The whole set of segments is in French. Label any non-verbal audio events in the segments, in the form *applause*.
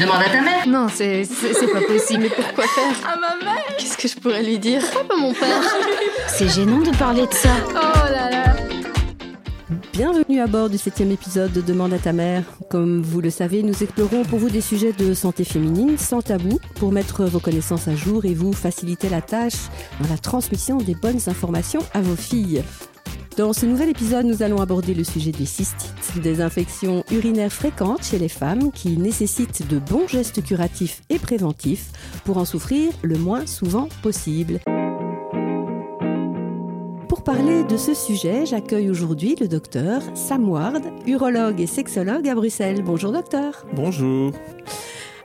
Demande à ta mère. Non, c'est c'est pas possible. Mais pourquoi faire À ma mère Qu'est-ce que je pourrais lui dire Pourquoi pas mon père *laughs* C'est gênant de parler de ça. Oh là là Bienvenue à bord du septième épisode de Demande à ta mère. Comme vous le savez, nous explorons pour vous des sujets de santé féminine sans tabou pour mettre vos connaissances à jour et vous faciliter la tâche dans la transmission des bonnes informations à vos filles. Dans ce nouvel épisode, nous allons aborder le sujet des cystites, des infections urinaires fréquentes chez les femmes qui nécessitent de bons gestes curatifs et préventifs pour en souffrir le moins souvent possible. Pour parler de ce sujet, j'accueille aujourd'hui le docteur Sam Ward, urologue et sexologue à Bruxelles. Bonjour docteur. Bonjour.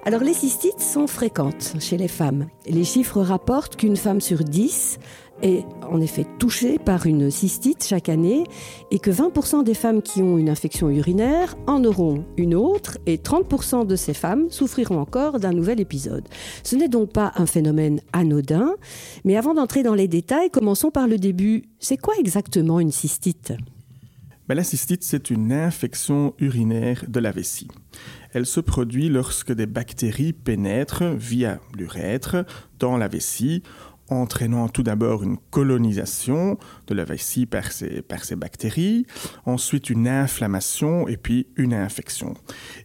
Alors les cystites sont fréquentes chez les femmes. Les chiffres rapportent qu'une femme sur 10 est en effet touchée par une cystite chaque année et que 20% des femmes qui ont une infection urinaire en auront une autre et 30% de ces femmes souffriront encore d'un nouvel épisode. Ce n'est donc pas un phénomène anodin, mais avant d'entrer dans les détails, commençons par le début. C'est quoi exactement une cystite? Ben, la cystite, c'est une infection urinaire de la vessie. Elle se produit lorsque des bactéries pénètrent via l'urètre dans la vessie entraînant tout d'abord une colonisation de la vessie par ces, par ces bactéries, ensuite une inflammation et puis une infection.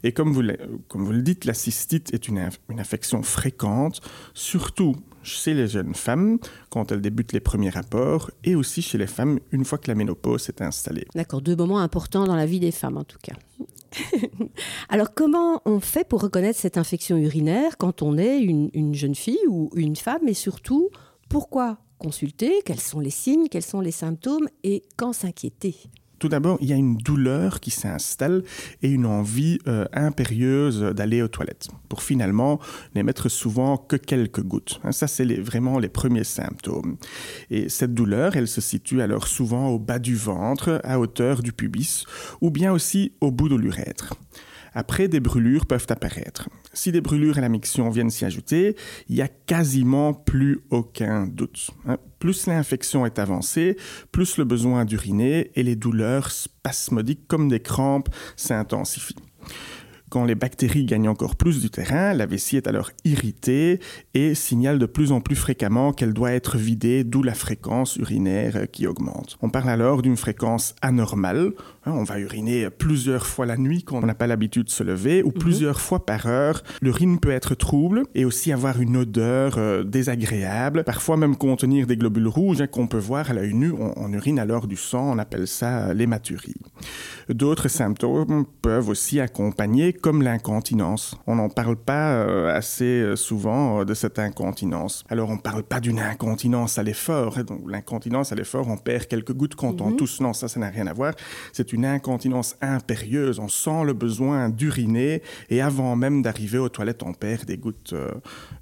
Et comme vous, comme vous le dites, la cystite est une, une infection fréquente, surtout chez les jeunes femmes quand elles débutent les premiers rapports et aussi chez les femmes une fois que la ménopause s'est installée. D'accord, deux moments importants dans la vie des femmes en tout cas. *laughs* Alors comment on fait pour reconnaître cette infection urinaire quand on est une, une jeune fille ou une femme et surtout pourquoi consulter? Quels sont les signes? Quels sont les symptômes? Et quand s'inquiéter? Tout d'abord, il y a une douleur qui s'installe et une envie euh, impérieuse d'aller aux toilettes pour finalement ne mettre souvent que quelques gouttes. Hein, ça, c'est les, vraiment les premiers symptômes. Et cette douleur, elle se situe alors souvent au bas du ventre, à hauteur du pubis, ou bien aussi au bout de l'urètre. Après, des brûlures peuvent apparaître. Si des brûlures à la miction viennent s'y ajouter, il n'y a quasiment plus aucun doute. Hein. Plus l'infection est avancée, plus le besoin d'uriner et les douleurs spasmodiques comme des crampes s'intensifient. Quand les bactéries gagnent encore plus du terrain, la vessie est alors irritée et signale de plus en plus fréquemment qu'elle doit être vidée, d'où la fréquence urinaire qui augmente. On parle alors d'une fréquence anormale. Hein, on va uriner plusieurs fois la nuit quand on n'a pas l'habitude de se lever ou -hmm. plusieurs fois par heure. L'urine peut être trouble et aussi avoir une odeur euh, désagréable, parfois même contenir des globules rouges hein, qu'on peut voir à l'œil nu. On, on, urine alors du sang, on appelle ça l'hématurie. D'autres symptômes peuvent aussi accompagner comme l'incontinence. On n'en parle pas euh, assez souvent euh, de cette incontinence. Alors on ne parle pas d'une incontinence à l'effort. Hein, l'incontinence à l'effort, on perd quelques gouttes quand on tousse. Non, ça, ça n'a rien à voir. C'est une incontinence impérieuse. On sent le besoin d'uriner et avant même d'arriver aux toilettes, on perd des gouttes euh,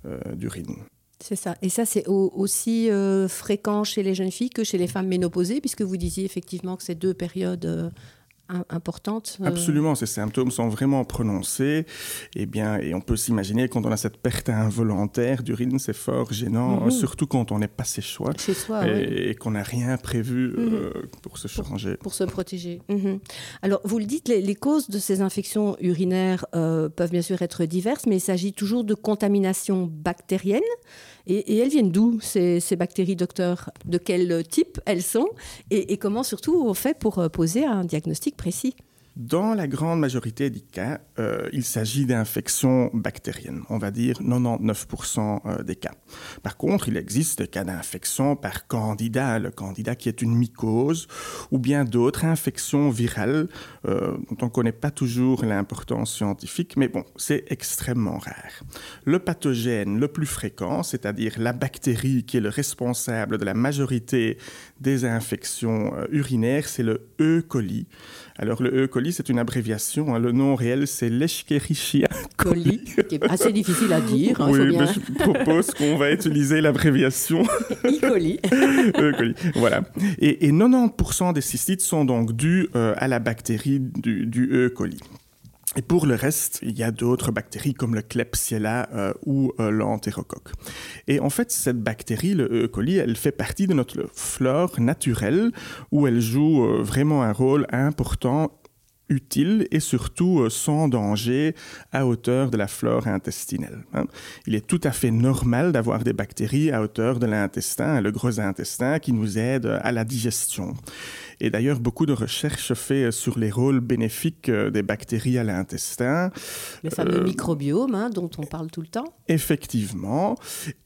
euh, d'urine. C'est ça. Et ça, c'est aussi euh, fréquent chez les jeunes filles que chez les femmes ménopausées, puisque vous disiez effectivement que ces deux périodes euh, importante. Euh... Absolument, ces symptômes sont vraiment prononcés. Et, bien, et on peut s'imaginer quand on a cette perte involontaire d'urine, c'est fort gênant, mm -hmm. surtout quand on n'est pas chez soi, chez soi et, oui. et qu'on n'a rien prévu euh, pour se changer. Pour, pour se protéger. Mm -hmm. Alors, vous le dites, les, les, causes de ces infections urinaires euh, peuvent bien sûr être diverses, mais il s'agit toujours de contamination bactérienne. Et, elles viennent d'où, ces, bactéries, docteur? De quel type elles sont? Et, et comment surtout on fait pour poser un diagnostic précis? Dans la grande majorité des cas, euh, il s'agit d'infections bactériennes, on va dire 99% des cas. Par contre, il existe des cas d'infection par candidat, le candidat qui est une mycose, ou bien d'autres infections virales euh, dont on ne connaît pas toujours l'importance scientifique, mais bon, c'est extrêmement rare. Le pathogène le plus fréquent, c'est-à-dire la bactérie qui est le responsable de la majorité des infections euh, urinaires, c'est le E. coli. Alors, le E. coli, c'est une abréviation. Hein. Le nom réel, c'est l'Escherichia coli, qui est assez difficile à dire. Hein, oui, bien... mais je propose qu'on va utiliser l'abréviation. *laughs* E. coli. *laughs* e. coli. Voilà. Et, et 90% des cystites sont donc dus euh, à la bactérie du, du E. coli. Et pour le reste, il y a d'autres bactéries comme le Klebsiella euh, ou euh, l'entérocoque. Et en fait, cette bactérie, le E. coli, elle fait partie de notre flore naturelle où elle joue euh, vraiment un rôle important utile et surtout euh, sans danger à hauteur de la flore intestinelle. hein. Il est tout à fait normal d'avoir des bactéries à hauteur de l'intestin, le gros intestin, qui nous aident à la digestion. Et d'ailleurs, beaucoup de recherches fait sur les rôles bénéfiques euh, des bactéries à l'intestin. Le fameux Euh, microbiome hein, dont on parle tout le temps. Effectivement.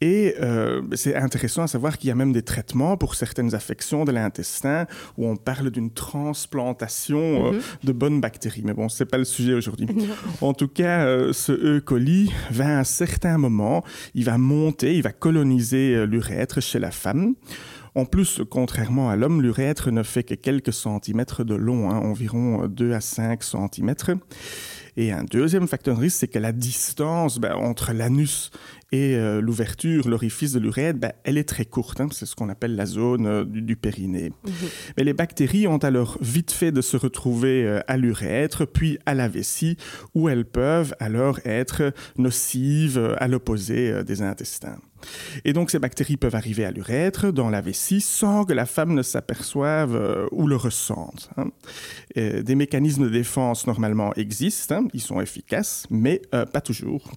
Et euh, c'est intéressant à savoir qu'il y a même des traitements pour certaines affections de l'intestin où on parle d'une transplantation euh, Mhm. de bonnes bactéries. Mais bon, c'est pas le sujet aujourd'hui. *laughs* en tout cas, euh, ce E. coli va à un certain moment, il va monter, il va coloniser euh, l'urètre chez la femme. En plus, contrairement à l'homme, l'urètre ne fait que quelques centimètres de long, hein, environ 2 à 5 centimètres. Et un deuxième facteur de risque, c'est que la distance ben, entre l'anus et euh, l'ouverture, l'orifice de l'urètre, ben, elle est très courte. hein. c'est ce qu'on appelle la zone euh, du, du périnée. Mais les bactéries ont alors vite fait de se retrouver euh, à l'urètre, puis à la vessie, où elles peuvent alors être nocives à l'opposé des intestins. Et donc ces bactéries peuvent arriver à l'urètre, dans la vessie, sans que la femme ne s'aperçoive euh, ou le ressente. hein. Des mécanismes de défense normalement existent, hein, ils sont efficaces, mais euh, pas toujours.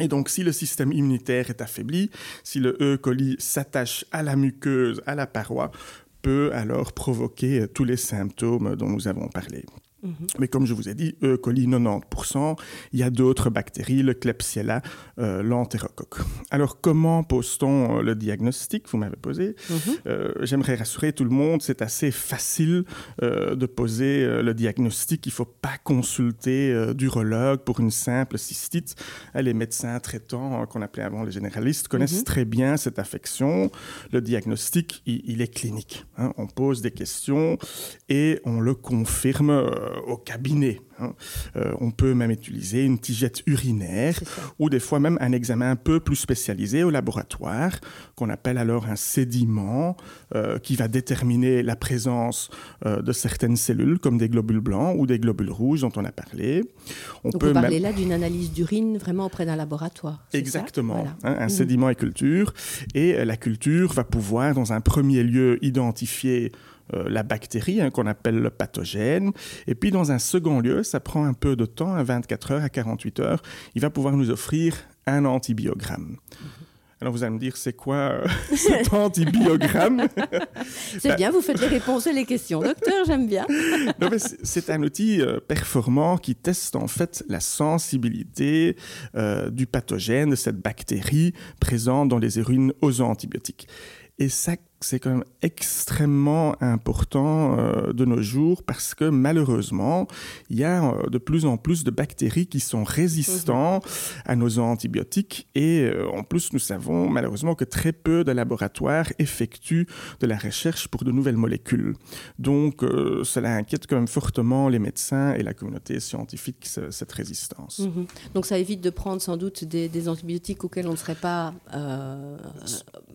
Et donc, si le système immunitaire est affaibli, si le E. coli s'attache à la muqueuse, à la paroi, peut alors provoquer euh, tous les symptômes dont nous avons parlé. Mais comme je vous ai dit, E. coli 90%, il y a d'autres bactéries, le Klebsiella, euh, l'entérocoque. Alors, comment pose-t-on euh, le diagnostic Vous m'avez posé? Mhm. Euh, J'aimerais rassurer tout le monde, c'est assez facile euh, de poser le diagnostic. Il ne faut pas consulter d'urologue pour une simple cystite. Les médecins traitants, qu'on appelait avant les généralistes, connaissent Mhm. très bien cette affection. Le diagnostic, il, il est clinique. hein. On pose des questions et on le confirme au cabinet. Hein. Euh, on peut même utiliser une tigette urinaire ou des fois même un examen un peu plus spécialisé au laboratoire, qu'on appelle alors un sédiment, euh, qui va déterminer la présence euh, de certaines cellules, comme des globules blancs ou des globules rouges dont on a parlé. On Donc peut vous même- parlez là d'une analyse d'urine vraiment auprès d'un laboratoire. Exactement, Voilà. hein, un Mhm. sédiment et culture. Et la culture va pouvoir, dans un premier lieu, identifier euh, la bactérie hein, qu'on appelle le pathogène. Et puis, dans un second lieu, ça prend un peu de temps, à 24 heures à 48 heures, il va pouvoir nous offrir un antibiogramme. Alors, vous allez me dire, c'est quoi euh, *laughs* cet antibiogramme? *laughs* C'est Bah- bien, vous faites les réponses et les questions. Docteur, j'aime bien. *laughs* C'est un outil euh, performant qui teste en fait la sensibilité euh, du pathogène, de cette bactérie présente dans les urines aux antibiotiques. Et ça, c'est quand même extrêmement important euh, de nos jours parce que malheureusement, il y a euh, de plus en plus de bactéries qui sont résistantes à nos antibiotiques. Et euh, en plus, nous savons malheureusement que très peu de laboratoires effectuent de la recherche pour de nouvelles molécules. Donc, cela inquiète quand même fortement les médecins et la communauté scientifique, ce- cette résistance. Mhm. Donc ça évite de prendre sans doute des, des antibiotiques auxquels on ne serait pas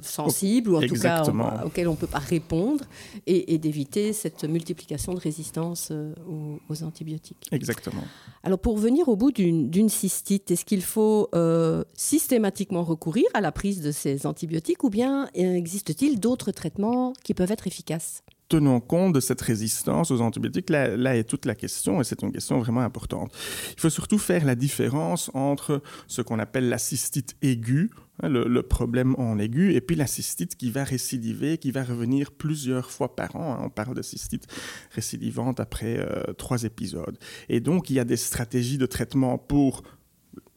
sensible ou en Exactement. tout cas auxquels on ne peut pas répondre et, et d'éviter cette multiplication de résistance euh, aux, aux antibiotiques. Exactement. Alors pour venir au bout d'une d'une cystite, est-ce qu'il faut euh, systématiquement recourir à la prise de ces antibiotiques ou bien euh, existe-t-il d'autres traitements qui peuvent être efficaces? Tenons compte de cette résistance aux antibiotiques Là, est toute la question, et c'est une question vraiment importante. Il faut surtout faire la différence entre ce qu'on appelle la cystite aiguë, hein, le, le problème en aigu, et puis la cystite qui va récidiver, qui va revenir plusieurs fois par an. hein. On parle de cystite récidivante après euh, trois épisodes. Et donc, il y a des stratégies de traitement pour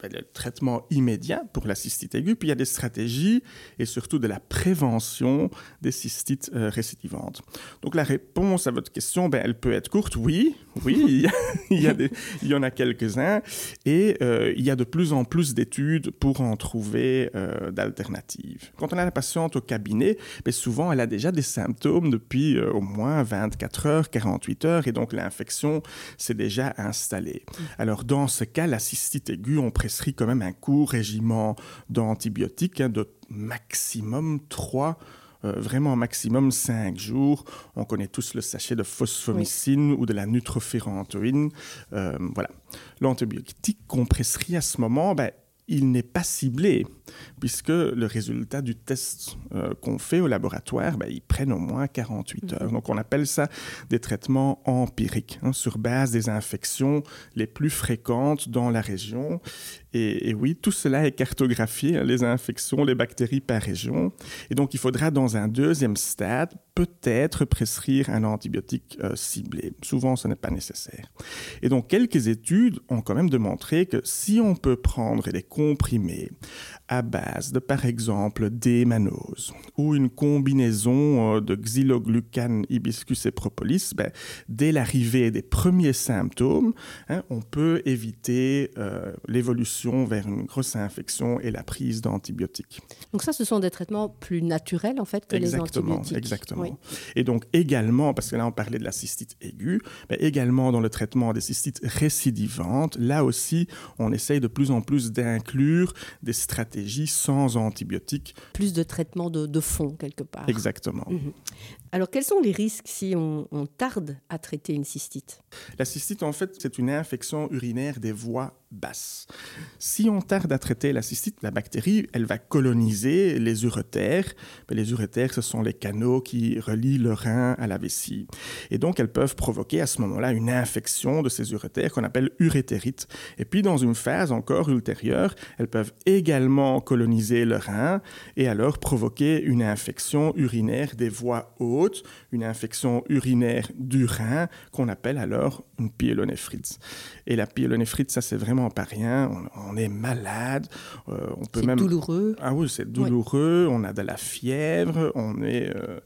le traitement immédiat pour la cystite aiguë, puis il y a des stratégies et surtout de la prévention des cystites euh, récidivantes. Donc la réponse à votre question, ben, elle peut être courte, oui, oui, il y, a- *laughs* il y, a des- il y en a quelques-uns, et euh, il y a de plus en plus d'études pour en trouver euh, d'alternatives. Quand on a la patiente au cabinet, ben, souvent elle a déjà des symptômes depuis euh, au moins 24 heures, 48 heures, et donc l'infection s'est déjà installée. Alors dans ce cas, la cystite aiguë, on prescrit quand même un court régiment d'antibiotiques hein, de maximum 3 euh, vraiment maximum 5 jours. On connaît tous le sachet de phosphomycine ou de la nutrophérantoïne. Euh, voilà. L'antibiotique qu'on prescrit à ce moment, ben, il n'est pas ciblé, puisque le résultat du test euh, qu'on fait au laboratoire, ben, ils prennent au moins 48 heures. Donc on appelle ça des traitements empiriques, hein, sur base des infections les plus fréquentes dans la région. Et, oui, tout cela est cartographié, hein, les infections, les bactéries par région. Et donc, il faudra, dans un deuxième stade, peut-être prescrire un antibiotique euh, ciblé. Souvent, ce n'est pas nécessaire. Et donc, quelques études ont quand même démontré que si on peut prendre des comprimés à base de, par exemple, des manoses ou une combinaison euh, de xyloglucane, hibiscus et propolis, ben, dès l'arrivée des premiers symptômes, hein, on peut éviter euh, l'évolution vers une grosse infection et la prise d'antibiotiques. Donc ça, ce sont des traitements plus naturels en fait que les antibiotiques. Exactement. Et donc également, parce que là on parlait de la cystite aiguë, ben, également dans le traitement des cystites récidivantes, là aussi on essaye de plus en plus d'inclure des stratégies sans antibiotiques. Plus de traitement de, fond, quelque part. Exactement. Mhm. Alors, quels sont les risques si on, on tarde à traiter une cystite? La cystite, en fait, c'est une infection urinaire des voies basse. Si on tarde à traiter la cystite, la bactérie, elle va coloniser les uretères. les uretères, ce sont les canaux qui relient le rein à la vessie. Et donc, elles peuvent provoquer à ce moment-là une infection de ces uretères qu'on appelle urétérite. Et puis, dans une phase encore ultérieure, elles peuvent également coloniser le rein et alors provoquer une infection urinaire des voies hautes, une infection urinaire du rein qu'on appelle alors une pyélonéphrite. Et la pyélonéphrite, ça c'est vraiment pas rien. On, est malade. Euh, on peut même. douloureux. Ah oui, c'est douloureux. On a de la fièvre. On est. Euh,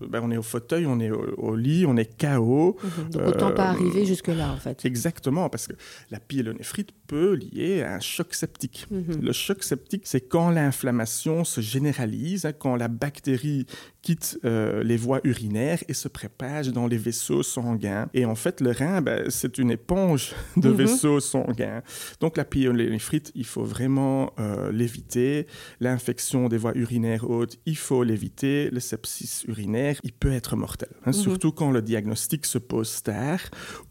ben, on est au fauteuil, on est au, lit, on est KO. Mhm. Donc autant pas euh, arriver jusque-là, en fait. Exactement, parce que la pyélonéphrite peut lier à un choc septique. Mhm. Le choc septique, c'est quand l'inflammation se généralise, hein, quand la bactérie quitte euh, les voies urinaires et se propage dans les vaisseaux sanguins. Et en fait, le rein, ben, c'est une éponge de mhm. vaisseaux sanguins. Donc la pyélonéphrite, il faut vraiment euh, l'éviter. L'infection des voies urinaires hautes, il faut l'éviter. Le sepsis urinaire, il peut être mortel, hein, mhm. surtout quand le diagnostic se pose tard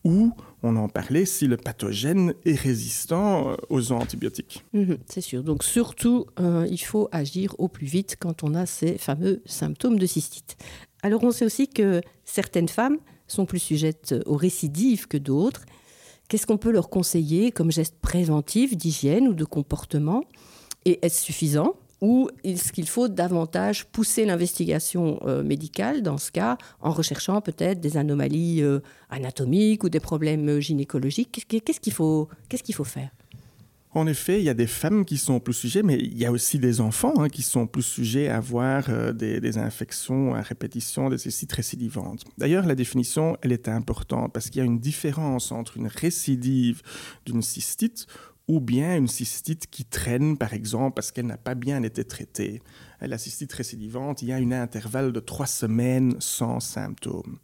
ou on en parlait si le pathogène est résistant euh, aux antibiotiques. Mhm, c'est sûr. Donc surtout, euh, il faut agir au plus vite quand on a ces fameux symptômes de cystite. Alors on sait aussi que certaines femmes sont plus sujettes aux récidives que d'autres. Qu'est-ce qu'on peut leur conseiller comme geste préventif d'hygiène ou de comportement? Et est-ce suffisant? Ou est-ce qu'il faut davantage pousser l'investigation euh, médicale dans ce cas en recherchant peut-être des anomalies euh, anatomiques ou des problèmes euh, gynécologiques Qu'est-ce qu'il faut, faire? En effet, il y a des femmes qui sont plus sujets, mais il y a aussi des enfants hein, qui sont plus sujets à avoir des, infections à répétition, des cystites récidivantes. D'ailleurs, la définition, elle est importante parce qu'il y a une différence entre une récidive d'une cystite ou bien une cystite qui traîne, par exemple, parce qu'elle n'a pas bien été traitée. La cystite récidivante, il y a un intervalle de trois semaines sans symptômes.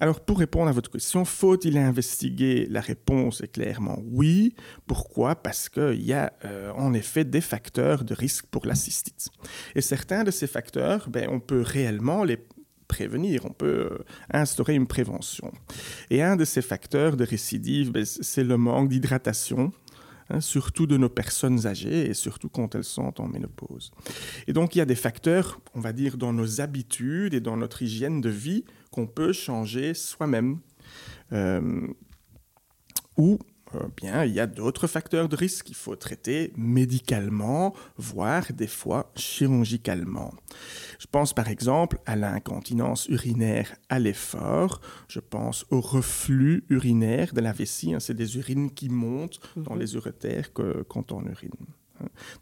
Alors, pour répondre à votre question, faut-il investiguer La réponse est clairement oui? Pourquoi? Parce qu'il y a euh, en effet des facteurs de risque pour la cystite. Et certains de ces facteurs, ben, on peut réellement les prévenir, on peut euh, instaurer une prévention. Et un de ces facteurs de récidive, ben, c'est le manque d'hydratation Hein, surtout de nos personnes âgées et surtout quand elles sont en ménopause. Et donc il y a des facteurs, on va dire, dans nos habitudes et dans notre hygiène de vie qu'on peut changer soi-même. Euh, ou euh, bien, il y a d'autres facteurs de risque qu'il faut traiter médicalement, voire des fois chirurgicalement. Je pense par exemple à l'incontinence urinaire à l'effort, je pense au reflux urinaire de la vessie, hein, c'est des urines qui montent dans mhm. les uretères quand on urine.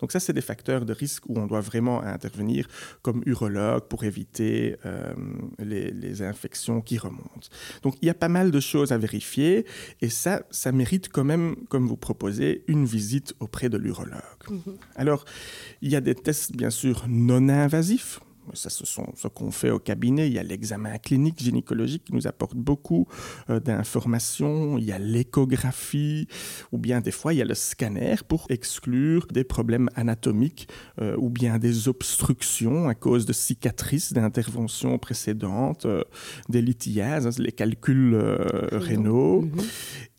Donc ça, c'est des facteurs de risque où on doit vraiment intervenir comme urologue pour éviter euh, les, infections qui remontent. Donc il y a pas mal de choses à vérifier et ça, ça mérite quand même, comme vous proposez, une visite auprès de l'urologue. Mhm. Alors, il y a des tests bien sûr non invasifs Ça, ce sont ce qu'on fait au cabinet. Il y a l'examen clinique gynécologique qui nous apporte beaucoup euh, d'informations. Il y a l'échographie, ou bien des fois, il y a le scanner pour exclure des problèmes anatomiques euh, ou bien des obstructions à cause de cicatrices d'interventions précédentes, euh, des lithiases, hein, les calculs rénaux. Mhm.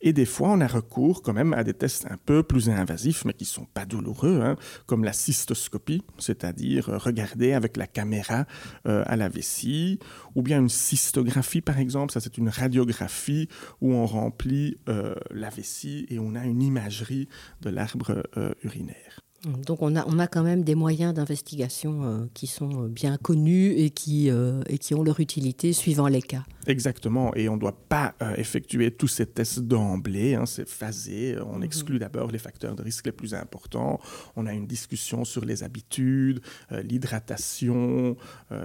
Et des fois, on a recours quand même à des tests un peu plus invasifs, mais qui ne sont pas douloureux, hein, comme la cystoscopie, c'est-à-dire regarder avec la caméra euh, à la vessie, ou bien une cystographie, par exemple. Ça, c'est une radiographie où on remplit euh, la vessie et on a une imagerie de l'arbre euh, urinaire. Donc on a, on a quand même des moyens d'investigation euh, qui sont euh, bien connus et qui, euh, et qui ont leur utilité suivant les cas. Exactement, et on ne doit pas effectuer tous ces tests d'emblée, hein, c'est phasé, on mhm. exclut d'abord les facteurs de risque les plus importants, on a une discussion sur les habitudes, l'hydratation,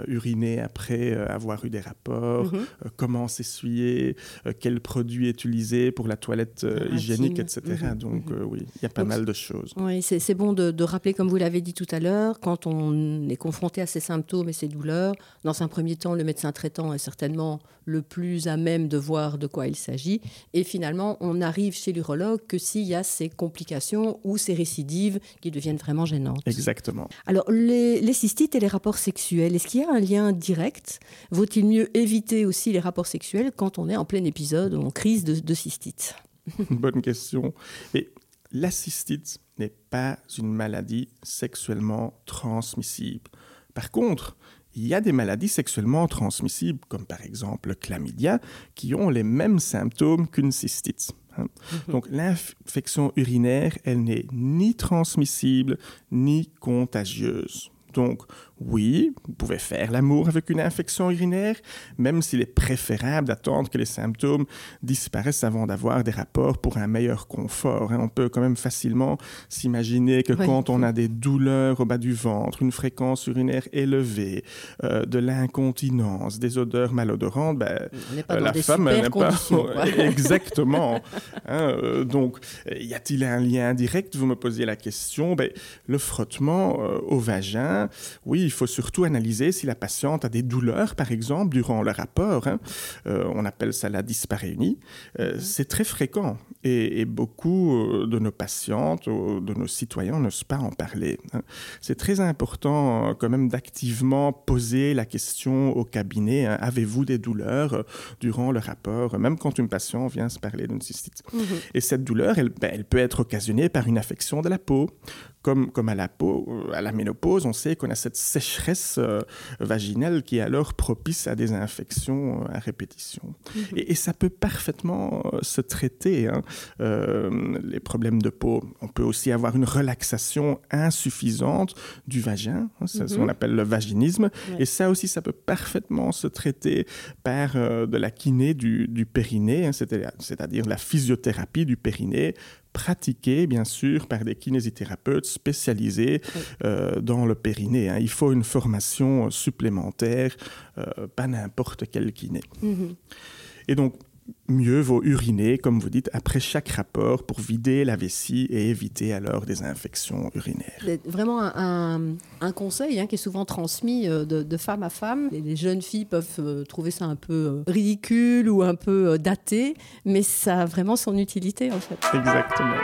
uriner après avoir eu des rapports, mhm. comment s'essuyer, quel produit utiliser pour la toilette hygiénique, etc. Mhm. Donc oui, il y a pas mal de choses. Oui, c'est bon de de, rappeler, comme vous l'avez dit tout à l'heure, quand on est confronté à ces symptômes et ces douleurs, dans un premier temps, le médecin traitant est certainement le plus à même de voir de quoi il s'agit. Et finalement, on arrive chez l'urologue que s'il y a ces complications ou ces récidives qui deviennent vraiment gênantes. Exactement. Alors, les, cystites et les rapports sexuels, est-ce qu'il y a un lien direct? Vaut-il mieux éviter aussi les rapports sexuels quand on est en plein épisode ou en crise de, de cystite *laughs* Bonne question. Et la cystite n'est pas une maladie sexuellement transmissible. Par contre, il y a des maladies sexuellement transmissibles, comme par exemple le chlamydia, qui ont les mêmes symptômes qu'une cystite. Hein. Mhm. Donc l'infection urinaire, elle n'est ni transmissible ni contagieuse. Donc, oui, vous pouvez faire l'amour avec une infection urinaire, même s'il est préférable d'attendre que les symptômes disparaissent avant d'avoir des rapports pour un meilleur confort. Hein. On peut quand même facilement s'imaginer que quand on a des douleurs au bas du ventre, une fréquence urinaire élevée, euh, de l'incontinence, des odeurs malodorantes, ben, la femme n'est pas *laughs* exactement. *laughs* Hein, euh, donc, y a-t-il un lien direct? Vous me posiez la question. Ben, le frottement euh, au vagin, oui il faut surtout analyser si la patiente a des douleurs, par exemple, durant le rapport. Hein. Euh, on appelle ça la dysparéunie. Euh. C'est très fréquent et, beaucoup euh, de nos patientes, de nos citoyens n'osent pas en parler. Hein. C'est très important quand même d'activement poser la question au cabinet. Hein. Avez-vous des douleurs durant le rapport, même quand une patiente vient se parler d'une cystite? Mhm. Et cette douleur, elle, ben, elle peut être occasionnée par une affection de la peau, comme, comme à la peau, à la ménopause, on sait qu'on a cette sécheresse euh, vaginale qui est alors propice à des infections euh, à répétition. Mhm. Et, ça peut parfaitement euh, se traiter, hein. les problèmes de peau. On peut aussi avoir une relaxation insuffisante du vagin, hein, c'est ce qu'on mhm. appelle le vaginisme. Et ça aussi, ça peut parfaitement se traiter par de la kiné du, du périnée, hein, c'est-à-dire la physiothérapie du périnée pratiquée, bien sûr, par des kinésithérapeutes spécialisés euh, dans le périnée. Hein. Il faut une formation supplémentaire, euh, pas n'importe quel kiné. Mm-hmm. Et donc, mieux vaut uriner, comme vous dites, après chaque rapport pour vider la vessie et éviter alors des infections urinaires. C'est vraiment un, conseil hein, qui est souvent transmis euh, de, femme à femme. Les, jeunes filles peuvent euh, trouver ça un peu euh, ridicule ou un peu daté, mais ça a vraiment son utilité en fait. Exactement.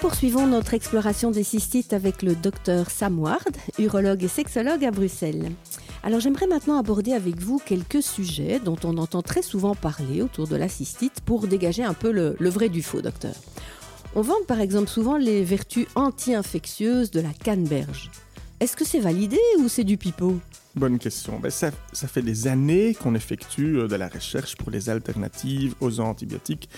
Poursuivons notre exploration des cystites avec le docteur Sam Ward, urologue et sexologue à Bruxelles. Alors j'aimerais maintenant aborder avec vous quelques sujets dont on entend très souvent parler autour de la cystite pour dégager un peu le, vrai du faux, docteur. On vante par exemple souvent les vertus anti-infectieuses de la canneberge. Est-ce que c'est validé ou c'est du pipeau? Bonne question. Ben, ça, fait des années qu'on effectue euh, de la recherche pour les alternatives aux antibiotiques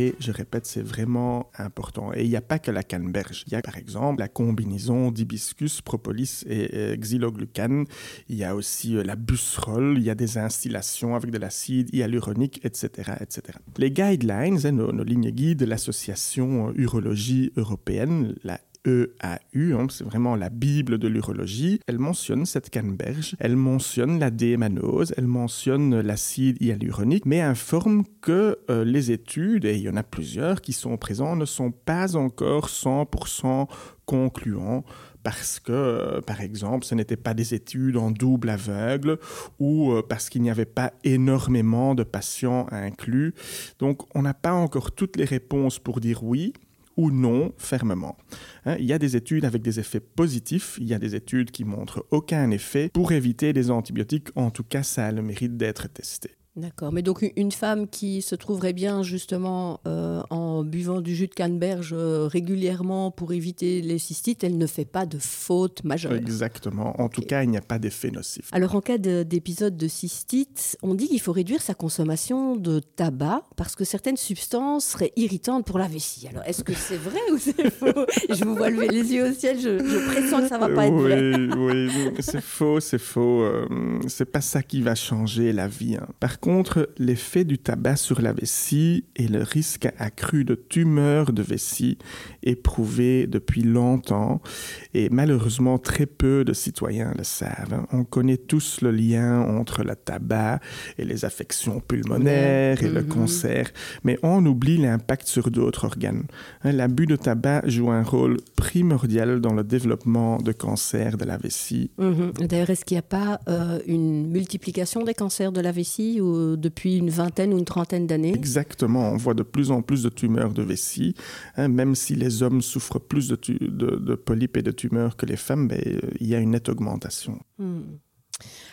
et je répète, c'est vraiment important. Et il n'y a pas que la canneberge. Il y a par exemple la combinaison d'hibiscus, propolis et, xyloglucane. Il y a aussi euh, la busserole. Il y a des instillations avec de l'acide hyaluronique, etc., etc. Les guidelines, hein, nos, lignes guides de l'association urologie européenne, la EAU, hein, c'est vraiment la Bible de l'urologie. Elle mentionne cette canneberge, elle mentionne la démanose, elle mentionne l'acide hyaluronique, mais informe que euh, les études, et il y en a plusieurs qui sont présents, ne sont pas encore 100% concluants parce que, euh, par exemple, ce n'étaient pas des études en double aveugle ou euh, parce qu'il n'y avait pas énormément de patients inclus. Donc, on n'a pas encore toutes les réponses pour dire oui ou non fermement. Hein, il y a des études avec des effets positifs, il y a des études qui montrent aucun effet. Pour éviter des antibiotiques, en tout cas, ça a le mérite d'être testé. D'accord. Mais donc une femme qui se trouverait bien justement euh, en buvant du jus de canneberge euh, régulièrement pour éviter les cystites, elle ne fait pas de faute majeure. Exactement. En tout cas, il n'y a pas d'effet nocif. Alors en cas d'épisode de, cystite, on dit qu'il faut réduire sa consommation de tabac parce que certaines substances seraient irritantes pour la vessie. Alors est-ce que c'est vrai ou c'est *laughs* faux? Je vous vois lever les yeux au ciel, je, pressens que ça va pas être vrai. Oui, oui, c'est faux, c'est faux. Euh, c'est pas ça qui va changer la vie. Hein. Par contre, l'effet du tabac sur la vessie et le risque accru de tumeurs de vessie prouvé depuis longtemps et malheureusement très peu de citoyens le savent. On connaît tous le lien entre le tabac et les affections pulmonaires et le mm-hmm. cancer, mais on oublie l'impact sur d'autres organes. Hein, l'abus de tabac joue un rôle primordial dans le développement de cancer de la vessie. Mm-hmm. D'ailleurs, est-ce qu'il n'y a pas euh, une multiplication des cancers de la vessie ou depuis une vingtaine ou une trentaine d'années? Exactement, on voit de plus en plus de tumeurs de vessie, hein, même si les hommes souffrent plus de, polypes et de tumeurs que les femmes, ben, il y a une nette augmentation. Hmm.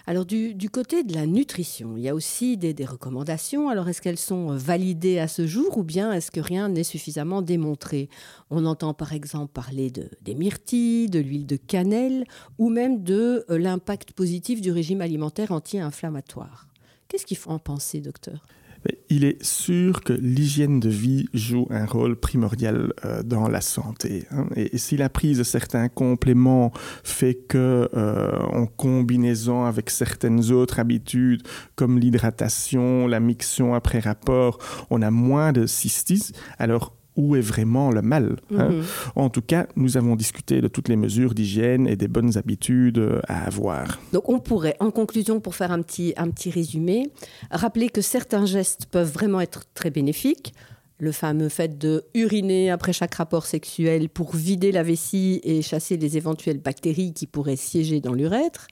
Alors du, côté de la nutrition, il y a aussi des, recommandations. Alors est-ce qu'elles sont validées à ce jour ou bien est-ce que rien n'est suffisamment démontré? On entend par exemple parler de, des myrtilles, de l'huile de cannelle ou même de euh, l'impact positif du régime alimentaire anti-inflammatoire. Qu'est-ce qu'il faut en penser, docteur? Il est sûr que l'hygiène de vie joue un rôle primordial euh, dans la santé. Hein. Et, si la prise de certains compléments fait que, euh, en combinaison avec certaines autres habitudes, comme l'hydratation, la miction après rapport, on a moins de cystis, alors où est vraiment le mal. Hein. Mhm. En tout cas, nous avons discuté de toutes les mesures d'hygiène et des bonnes habitudes euh, à avoir. Donc on pourrait, en conclusion, pour faire un petit, un petit résumé, rappeler que certains gestes peuvent vraiment être très bénéfiques le fameux fait de uriner après chaque rapport sexuel pour vider la vessie et chasser les éventuelles bactéries qui pourraient siéger dans l'urètre,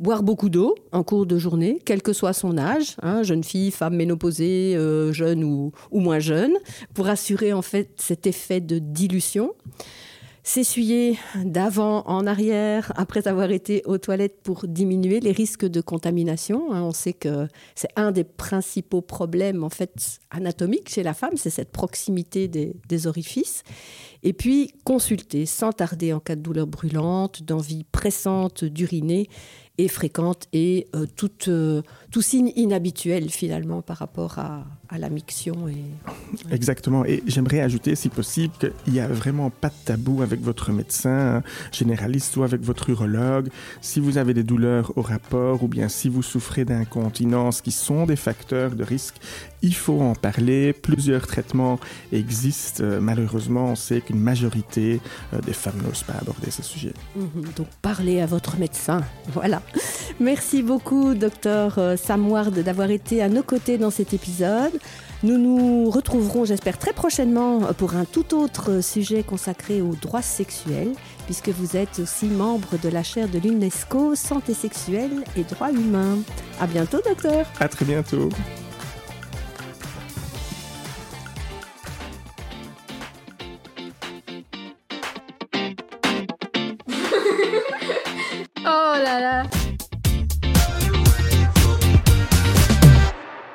boire beaucoup d'eau en cours de journée, quel que soit son âge, hein, jeune fille, femme ménopausée, euh, jeune ou, ou, moins jeune, pour assurer en fait cet effet de dilution s'essuyer d'avant en arrière après avoir été aux toilettes pour diminuer les risques de contamination. Hein. On sait que c'est un des principaux problèmes en fait anatomiques chez la femme, c'est cette proximité des, orifices. Et puis consulter sans tarder en cas de douleur brûlante, d'envie pressante d'uriner est fréquente et euh, euh, tout signe inhabituel finalement par rapport à, la miction. Et... Exactement. Et j'aimerais ajouter, si possible, qu'il n'y a vraiment pas de tabou avec votre médecin généraliste ou avec votre urologue. Si vous avez des douleurs au rapport ou bien si vous souffrez d'incontinence qui sont des facteurs de risque, il faut en parler. Plusieurs traitements existent. Euh, malheureusement, on sait qu'une majorité des femmes n'osent pas aborder ce sujet. Mhm. donc parlez à votre médecin. *laughs* Voilà. Merci beaucoup, docteur euh, Sam Ward, d'avoir été à nos côtés dans cet épisode. Nous nous retrouverons, j'espère, très prochainement pour un tout autre sujet consacré aux droits sexuels, puisque vous êtes aussi membre de la chaire de l'UNESCO Santé sexuelle et droits humains. À bientôt, docteur. À très bientôt.